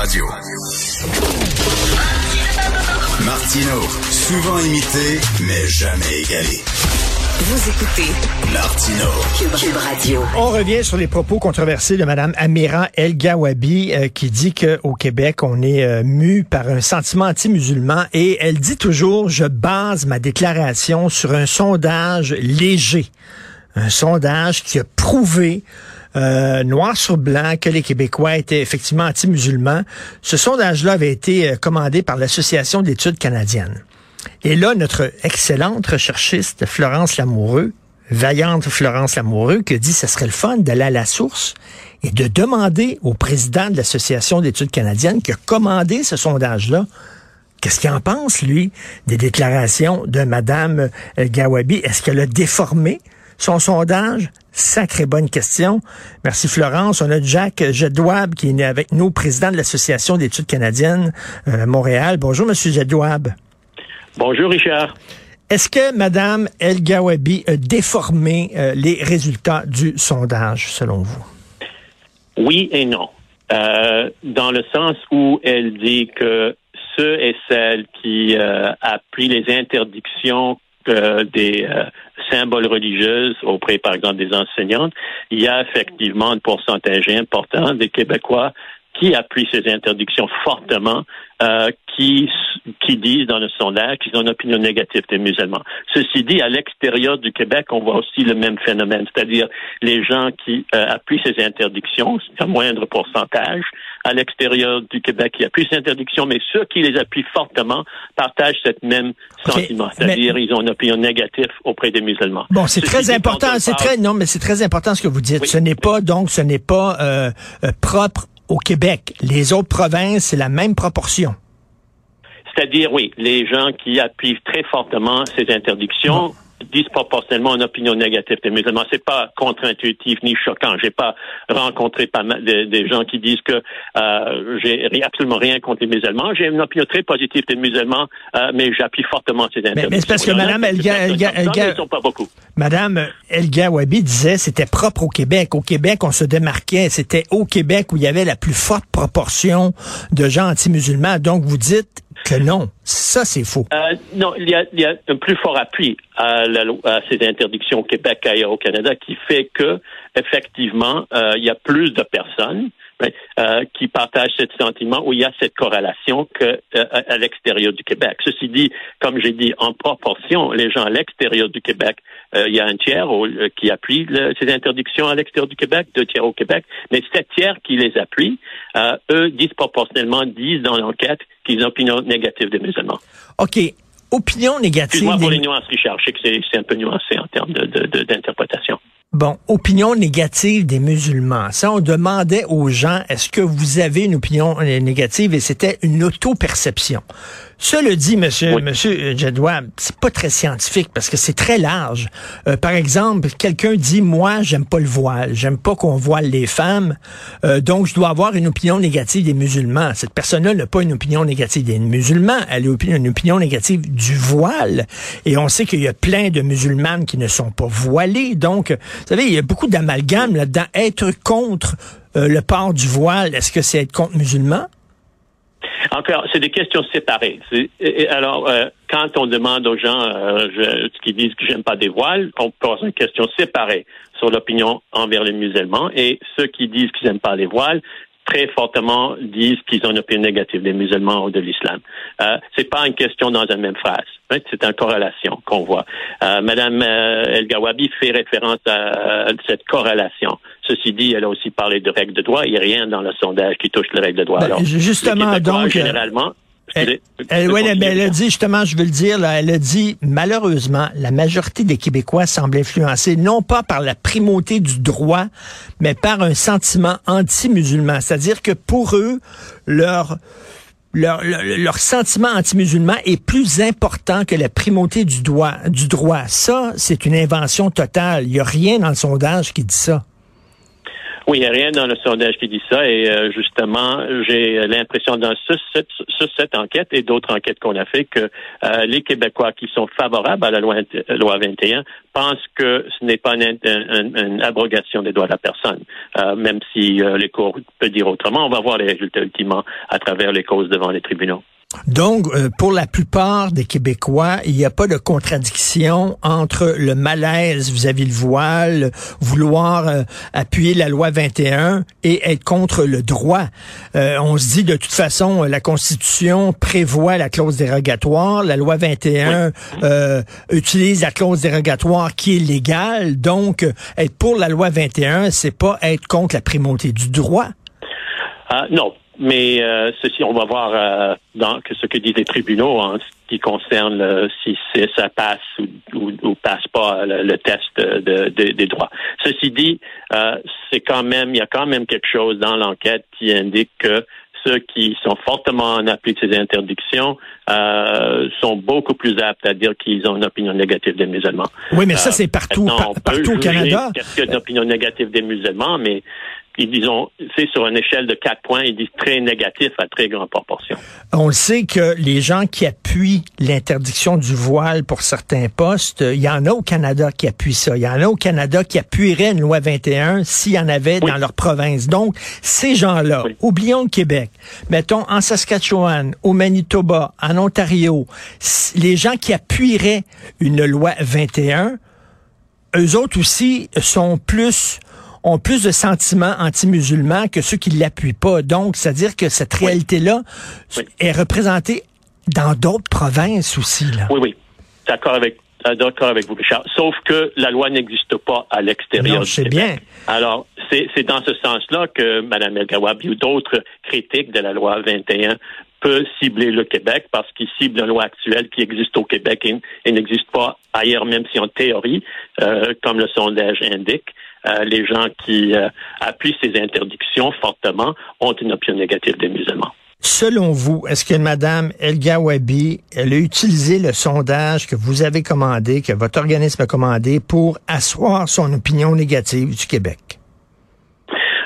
Radio. Martino, souvent imité, mais jamais égalé. Vous écoutez Martino. Cube, Radio. On revient sur les propos controversés de Mme Amira El Gawabi euh, qui dit qu'au Québec, on est euh, mu par un sentiment anti-musulman et elle dit toujours, je base ma déclaration sur un sondage léger. Un sondage qui a prouvé euh, noir sur blanc que les Québécois étaient effectivement anti-musulmans. Ce sondage-là avait été commandé par l'Association d'études canadiennes. Et là, notre excellente recherchiste Florence Lamoureux, vaillante Florence Lamoureux, qui a dit que ce serait le fun d'aller à la source et de demander au président de l'Association d'études canadiennes qui a commandé ce sondage-là, qu'est-ce qu'il en pense, lui, des déclarations de Mme Gawabi? Est-ce qu'elle a déformé son sondage? Sacrée bonne question. Merci Florence. On a Jacques Jedouab qui est avec nous, président de l'Association d'études canadiennes euh, Montréal. Bonjour, Monsieur Jedouab. Bonjour, Richard. Est-ce que Mme El Gawabi a déformé euh, les résultats du sondage, selon vous? Oui et non. Euh, dans le sens où elle dit que ceux et celles qui euh, appuient les interdictions des symboles religieux auprès, par exemple, des enseignantes, il y a effectivement un pourcentage important des Québécois qui appuient ces interdictions fortement, euh, qui, qui disent dans le sondage qu'ils ont une opinion négative des musulmans. Ceci dit, à l'extérieur du Québec, on voit aussi le même phénomène, c'est-à-dire les gens qui euh, appuient ces interdictions, un moindre pourcentage. À l'extérieur du Québec, il y a plus d'interdictions, mais ceux qui les appuient fortement partagent cette même sentiment, c'est-à-dire ils ont une opinion négative auprès des musulmans. Bon, c'est très important, c'est très non, mais c'est très important ce que vous dites. Ce n'est pas donc, ce n'est pas euh, euh propre au Québec. Les autres provinces, c'est la même proportion. C'est-à-dire, oui, les gens qui appuient très fortement ces interdictions disproportionnellement une opinion négative des musulmans. C'est pas contre-intuitif ni choquant. J'ai pas rencontré pas mal des gens qui disent que euh, j'ai absolument rien contre les musulmans. J'ai une opinion très positive des musulmans, euh, mais j'appuie fortement ces interdictions. Mais, c'est parce que Madame Elga, Elga, Elga sont pas beaucoup. Madame Elga Wabi disait c'était propre au Québec. Au Québec, on se démarquait. C'était au Québec où il y avait la plus forte proportion de gens anti-musulmans. Donc vous dites que non. Ça, c'est faux. Euh, non, il y, a, il y, a, un plus fort appui à, la, à ces interdictions au Québec qu'ailleurs au Canada qui fait que, effectivement, euh, il y a plus de personnes euh, qui partagent ce sentiment où il y a cette corrélation que euh, à l'extérieur du Québec. Ceci dit, comme j'ai dit, en proportion, les gens à l'extérieur du Québec, euh, il y a un tiers qui appuie ces interdictions à l'extérieur du Québec, deux tiers au Québec, mais sept tiers qui les appuient, eux disproportionnellement disent dans l'enquête qu'ils ont une opinion négative des musulmans. OK. Opinion négative. Excuse-moi pour les nuances, Richard. Je sais que c'est un peu nuancé en termes d'interprétation. De, de, Bon, opinion négative des musulmans. Ça, on demandait aux gens, est-ce que vous avez une opinion négative? Et c'était une auto-perception. Cela dit, monsieur, monsieur Jedouab, c'est pas très scientifique parce que c'est très large. Euh, par exemple, quelqu'un dit, moi, j'aime pas le voile, j'aime pas qu'on voile les femmes, euh, donc je dois avoir une opinion négative des musulmans. Cette personne-là n'a pas une opinion négative des musulmans, elle a une opinion négative du voile. Et on sait qu'il y a plein de musulmanes qui ne sont pas voilées. Donc, vous savez, il y a beaucoup d'amalgame là-dedans. Être contre euh, le port du voile, est-ce que c'est être contre musulman? Encore, c'est des questions séparées. alors, euh, quand on demande aux gens euh, qu'ils disent que j'aime pas des voiles, on pose une question séparée sur l'opinion envers les musulmans et ceux qui disent qu'ils n'aiment pas les voiles très fortement disent qu'ils ont une opinion négative des musulmans ou de l'islam. Euh, c'est pas une question dans la même phrase. Hein, c'est une corrélation qu'on voit. Euh, Madame euh, El Gawabi fait référence à, cette corrélation. Ceci dit, elle a aussi parlé de règles de droit. Il n'y a rien dans le sondage qui touche les règles de droit. Ben, justement, donc. Généralement, Elle, elle, ouais, mais elle a dit, justement, je veux le dire, là, elle a dit, malheureusement, la majorité des Québécois semblent influencés non pas par la primauté du droit, mais par un sentiment anti-musulman. C'est-à-dire que pour eux, leur leur, leur, sentiment anti-musulman est plus important que la primauté du, droit. du droit. Ça, c'est une invention totale. Il n'y a rien dans le sondage qui dit ça. Oui, il n'y a rien dans le sondage qui dit ça. Et euh, justement, j'ai l'impression dans ce, cette, cette enquête et d'autres enquêtes qu'on a fait que euh, les Québécois qui sont favorables à la loi, loi 21 pensent que ce n'est pas une, abrogation des droits de la personne. Euh, même si les cours peuvent dire autrement, on va voir les résultats ultimement à travers les causes devant les tribunaux. Donc, euh, pour la plupart des Québécois, il n'y a pas de contradiction entre le malaise vis-à-vis le voile, vouloir euh, appuyer la loi 21 et être contre le droit. Euh, on se dit de toute façon, la Constitution prévoit la clause dérogatoire, la loi 21 utilise la clause dérogatoire qui est légale. Donc, être pour la loi 21, c'est pas être contre la primauté du droit. Ah, non, mais euh, ceci, on va voir euh, dans ce que disent les tribunaux en ce qui concerne si ça passe ou, ou, passe pas le, test de, des droits. Ceci dit, euh, c'est quand même, il y a quand même quelque chose dans l'enquête qui indique que ceux qui sont fortement en appui de ces interdictions sont beaucoup plus aptes à dire qu'ils ont une opinion négative des musulmans. Oui, mais ça, c'est partout, partout au Canada. Qu'est-ce qu'il y a d'opinion négative des musulmans, mais ils disons, c'est sur une échelle de quatre points, ils disent très négatif à très grande proportion. On le sait que les gens qui appuient l'interdiction du voile pour certains postes, il y en a au Canada qui appuient ça. Il y en a au Canada qui appuieraient une loi 21 s'il y en avait dans leur province. Donc, ces gens-là, oublions le Québec, mettons en Saskatchewan, au Manitoba, en Ontario, les gens qui appuieraient une loi 21, eux autres aussi sont plus ont plus de sentiments anti-musulmans que ceux qui l'appuient pas. Donc, c'est-à-dire que cette réalité-là est représentée dans d'autres provinces aussi. Là. Oui, oui. D'accord avec d'accord avec vous, Richard. Sauf que la loi n'existe pas à l'extérieur. C'est bien. Alors, c'est dans ce sens-là que Mme El Gawabi ou d'autres critiques de la loi 21 peut cibler le Québec parce qu'il cible une loi actuelle qui existe au Québec et, n'existe pas ailleurs, même si en théorie, euh, comme le sondage indique, euh, les gens qui euh, appuient ces interdictions fortement ont une opinion négative des musulmans. Selon vous, est-ce que Mme El Gawabi, elle a utilisé le sondage que vous avez commandé, que votre organisme a commandé, pour asseoir son opinion négative du Québec?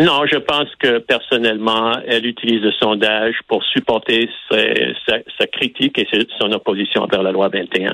Non, je pense que personnellement, elle utilise le sondage pour supporter sa, critique et son opposition envers la loi 21.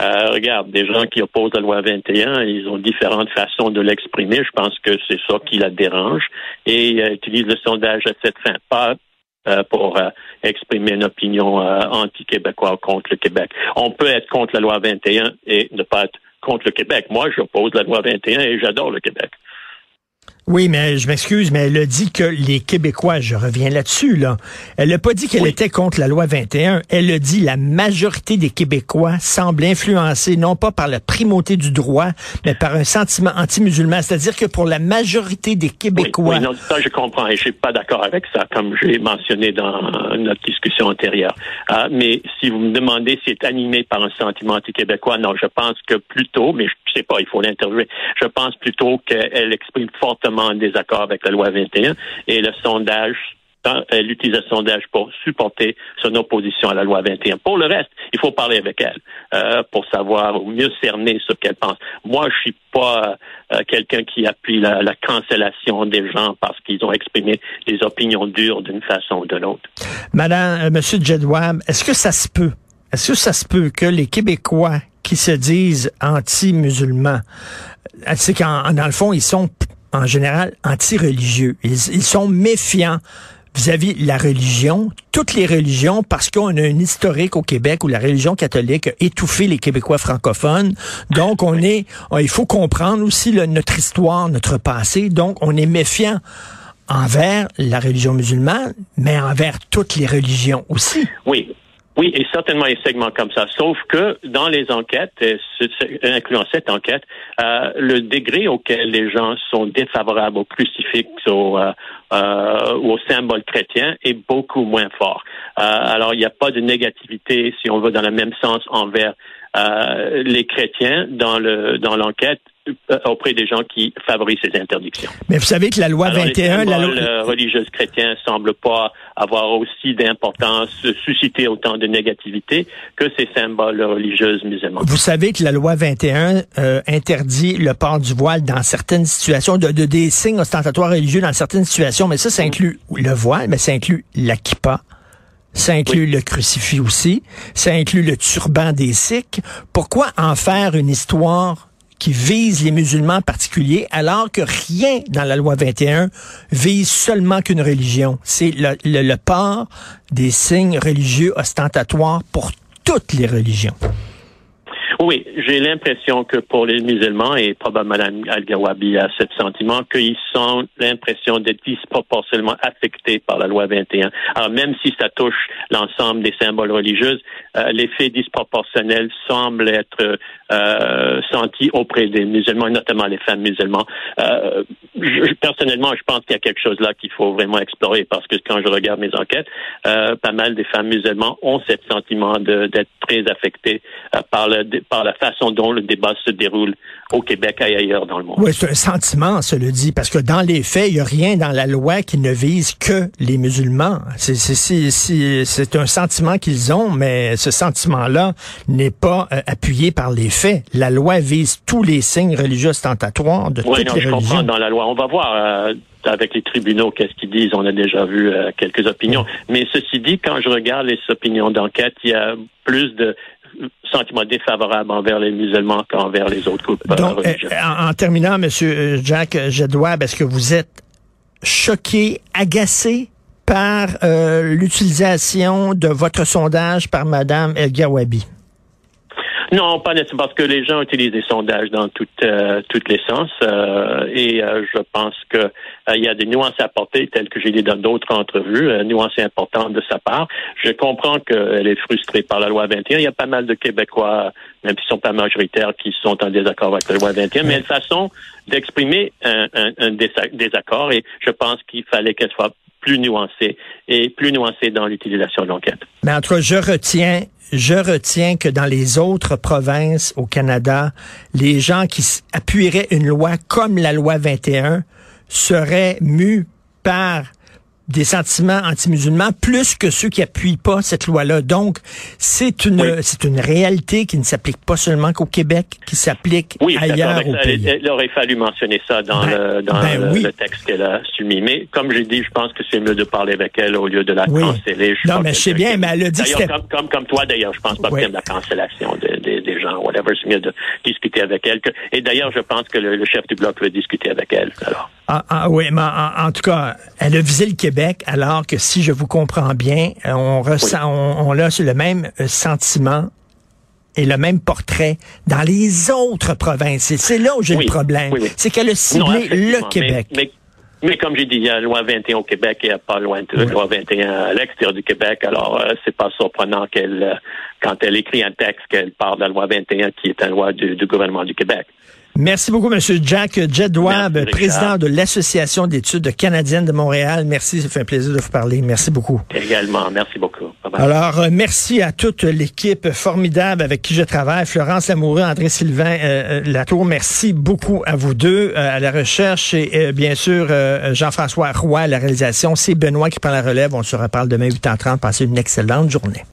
Euh, regarde, des gens qui opposent la loi 21, ils ont différentes façons de l'exprimer. Je pense que c'est ça qui la dérange et elle utilise le sondage à cette fin. Pas euh, pour euh, exprimer une opinion anti-québécois contre le Québec. On peut être contre la loi 21 et ne pas être contre le Québec. Moi, j'oppose la loi 21 et j'adore le Québec. Oui, mais je m'excuse, mais elle a dit que les Québécois, je reviens là-dessus, là. Elle n'a pas dit qu'elle était contre la loi 21. Elle a dit la majorité des Québécois semblent influencés non pas par la primauté du droit, mais par un sentiment anti-musulman. C'est-à-dire que pour la majorité des Québécois. Oui, non, ça je comprends et je suis pas d'accord avec ça, comme j'ai mentionné dans notre discussion antérieure. Euh, mais si vous me demandez si c'est animé par un sentiment anti-québécois, non, je pense que plutôt, mais je sais pas, il faut l'interviewer. Je pense plutôt qu'elle exprime fortement en désaccord avec la loi 21 et le sondage elle utilise le sondage pour supporter son opposition à la loi 21. Pour le reste, il faut parler avec elle euh, pour savoir ou mieux cerner ce qu'elle pense. Moi, je suis pas euh, quelqu'un qui appuie la, cancellation des gens parce qu'ils ont exprimé des opinions dures d'une façon ou de l'autre. Madame, euh, Monsieur Jedwab, est-ce que ça se peut? Est-ce que ça se peut que les Québécois qui se disent anti-musulmans, c'est qu'en dans le fond, ils sont en général anti-religieux. Ils, sont méfiants vis-à-vis de la religion, toutes les religions, parce qu'on a un historique au Québec où la religion catholique a étouffé les Québécois francophones. Donc, on est, il faut comprendre aussi notre histoire, notre passé. Donc, on est méfiant envers la religion musulmane, mais envers toutes les religions aussi. Oui, oui, et certainement un segment comme ça. Sauf que dans les enquêtes, incluant cette enquête, euh, le degré auquel les gens sont défavorables au crucifix, au, euh, euh, au symbole chrétien est beaucoup moins fort. alors, il n'y a pas de négativité, si on veut, dans le même sens envers les chrétiens dans le dans l'enquête euh, auprès des gens qui favorisent ces interdictions. Mais vous savez que la loi 21, la loi euh, religieuse chrétienne semble pas avoir aussi d'importance, susciter autant de négativité que ces symboles religieux musulmans. Vous savez que la loi 21 euh, interdit le port du voile dans certaines situations, de, de, des signes ostentatoires religieux dans certaines situations, mais ça, ça inclut le voile, mais ça inclut la kippa. Ça inclut le crucifix aussi. Ça inclut le turban des Sikhs. Pourquoi en faire une histoire qui vise les musulmans en particulier, alors que rien dans la loi 21 vise seulement qu'une religion. C'est le, le, le port des signes religieux ostentatoires pour toutes les religions. Oui, j'ai l'impression que pour les musulmans, et probablement Mme Al-Gawabi a ce sentiment, qu'ils ont l'impression d'être disproportionnellement affectés par la loi 21. Alors, même si ça touche l'ensemble des symboles religieux, euh, l'effet disproportionnel semble être euh, senti auprès des musulmans, notamment les femmes musulmanes. Euh, personnellement, je pense qu'il y a quelque chose là qu'il faut vraiment explorer parce que quand je regarde mes enquêtes, euh, pas mal des femmes musulmanes ont ce sentiment d'être très affectées par, le, par la façon dont le débat se déroule au Québec et ailleurs dans le monde. Oui, c'est un sentiment, cela dit, parce que dans les faits, il n'y a rien dans la loi qui ne vise que les musulmans. C'est un sentiment qu'ils ont, mais ce sentiment-là n'est pas euh, appuyé par les faits. La loi vise tous les signes religieux ostentatoires de oui, toutes non, les je religions. comprends dans la loi. On va voir. Euh, avec les tribunaux, qu'est-ce qu'ils disent. On a déjà vu euh, quelques opinions. Mais ceci dit, quand je regarde les opinions d'enquête, il y a plus de sentiments défavorables envers les musulmans qu'envers les autres groupes euh, Donc, religieux. en, en terminant, Monsieur Jack Jedwab, est-ce que vous êtes choqué, agacé par euh, l'utilisation de votre sondage par Madame El Gawabi? Non, pas nécessairement, parce que les gens utilisent des sondages dans toutes euh, toutes les sens, euh, et euh, je pense que euh, il y a des nuances à apporter, telles que j'ai dit dans d'autres entrevues, euh, nuances importantes de sa part. Je comprends qu'elle est frustrée par la loi 21. Il y a pas mal de Québécois, même s'ils sont pas majoritaires, qui sont en désaccord avec la loi 21, mais une façon d'exprimer un, un, un désa- désaccord, et je pense qu'il fallait qu'elle soit plus nuancée et plus nuancée dans l'utilisation de l'enquête. Mais entre je retiens, je retiens que dans les autres provinces au Canada, les gens qui appuieraient une loi comme la loi 21 seraient mus par des sentiments anti-musulmans plus que ceux qui appuient pas cette loi-là. Donc, c'est une, Oui. c'est une réalité qui ne s'applique pas seulement qu'au Québec, qui s'applique Oui, ailleurs au pays. Elle aurait fallu mentionner ça dans, Ben, le, dans ben le, oui. le texte qu'elle a soumis. Mais comme j'ai dit, je pense que c'est mieux de parler avec elle au lieu de la canceller. Non, mais je sais c'est- bien, mais elle a dit que comme, comme, comme toi, d'ailleurs, je pense pas que c'est la cancellation de- de- des gens, whatever. C'est mieux de discuter avec elle. que- et d'ailleurs, je pense que le, le chef du bloc veut discuter avec elle. Alors. Ah, ah, oui, mais en, en tout cas, elle a visé le Québec, alors que si je vous comprends bien, euh, on ressent, on, on a le même euh, sentiment et le même portrait dans les autres provinces. C'est là où j'ai Oui, le problème. oui. C'est qu'elle a ciblé le Québec. Mais, mais, mais comme j'ai dit, il y a la loi 21 au Québec et il n'y a pas loin de la loi 21 à l'extérieur du Québec. Alors, euh, c'est pas surprenant qu'elle, euh, quand elle écrit un texte, qu'elle parle de la loi 21 qui est une loi du, du gouvernement du Québec. Merci beaucoup, Monsieur Jack Jedwab, Merci, président de l'Association d'études canadiennes de Montréal. Merci, ça fait un plaisir de vous parler. Merci beaucoup. Également, merci beaucoup. Bye bye. Alors, euh, merci à toute l'équipe formidable avec qui je travaille. Florence Lamoureux, André Sylvain euh, euh, Latour, merci beaucoup à vous deux, euh, à la recherche et euh, bien sûr euh, Jean-François Roy à la réalisation. C'est Benoît qui prend la relève. On se reparle demain 8h30. Passez une excellente journée.